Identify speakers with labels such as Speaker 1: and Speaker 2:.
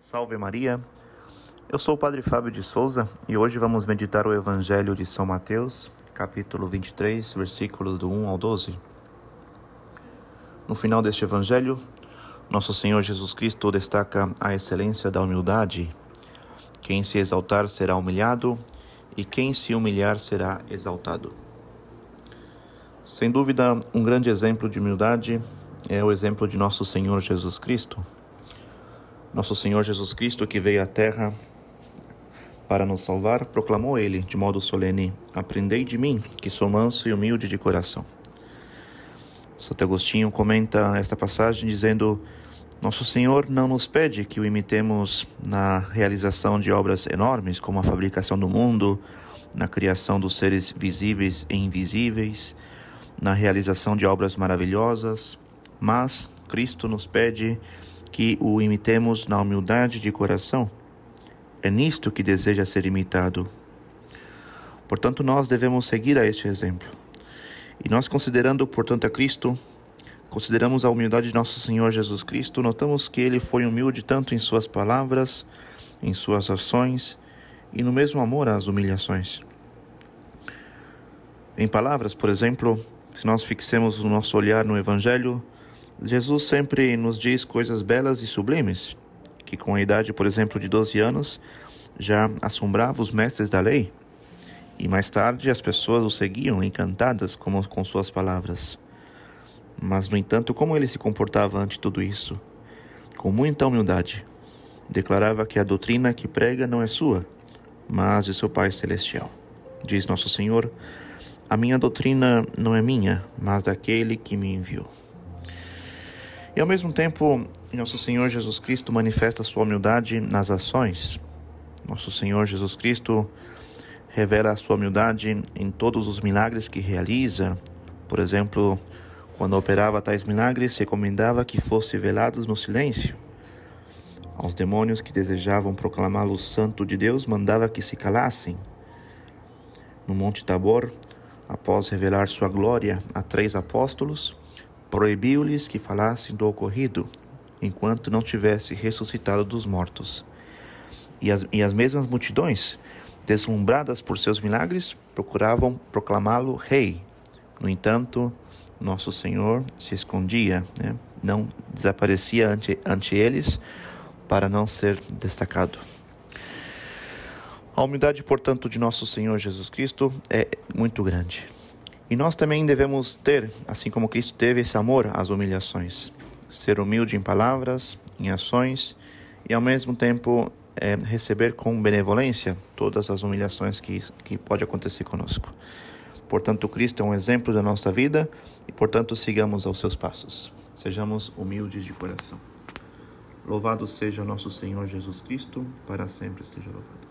Speaker 1: Salve Maria! Eu sou o Padre Fábio de Souza e hoje vamos meditar o Evangelho de São Mateus, capítulo 23, versículos do 1 ao 12. No final deste Evangelho, nosso Senhor Jesus Cristo destaca a excelência da humildade. Quem se exaltar será humilhado e quem se humilhar será exaltado. Sem dúvida, um grande exemplo de humildade é o exemplo de nosso Senhor Jesus Cristo. Nosso Senhor Jesus Cristo, que veio à Terra para nos salvar, proclamou ele de modo solene: Aprendei de mim, que sou manso e humilde de coração. Santo Agostinho comenta esta passagem dizendo: Nosso Senhor não nos pede que o imitemos na realização de obras enormes, como a fabricação do mundo, na criação dos seres visíveis e invisíveis, na realização de obras maravilhosas, mas Cristo nos pede que o imitemos na humildade de coração. É nisto que deseja ser imitado. Portanto, nós devemos seguir a este exemplo. E nós, considerando, portanto, a Cristo, consideramos a humildade de nosso Senhor Jesus Cristo, notamos que ele foi humilde tanto em suas palavras, em suas ações e no mesmo amor às humilhações. Em palavras, por exemplo, se nós fixemos o nosso olhar no Evangelho, Jesus sempre nos diz coisas belas e sublimes, que com a idade, por exemplo, de 12 anos, já assombrava os mestres da lei, e mais tarde as pessoas o seguiam encantadas como com suas palavras. Mas, no entanto, como ele se comportava ante tudo isso? Com muita humildade, declarava que a doutrina que prega não é sua, mas de seu Pai Celestial. Diz Nosso Senhor: A minha doutrina não é minha, mas daquele que me enviou. E ao mesmo tempo, nosso Senhor Jesus Cristo manifesta sua humildade nas ações. Nosso Senhor Jesus Cristo revela a sua humildade em todos os milagres que realiza. Por exemplo, quando operava tais milagres, recomendava que fossem velados no silêncio. Aos demônios que desejavam proclamá-lo santo de Deus, mandava que se calassem. No Monte Tabor, após revelar sua glória a três apóstolos, proibiu-lhes que falassem do ocorrido, enquanto não tivesse ressuscitado dos mortos. E as, e as mesmas multidões, deslumbradas por seus milagres, procuravam proclamá-lo rei. No entanto, nosso Senhor se escondia, né? não desaparecia ante, ante eles para não ser destacado. A humildade, portanto, de nosso Senhor Jesus Cristo é muito grande. E nós também devemos ter, assim como Cristo teve esse amor às humilhações, ser humilde em palavras, em ações e ao mesmo tempo é, receber com benevolência todas as humilhações que, que pode acontecer conosco. Portanto, Cristo é um exemplo da nossa vida e, portanto, sigamos aos seus passos. Sejamos humildes de coração. Louvado seja nosso Senhor Jesus Cristo, para sempre seja louvado.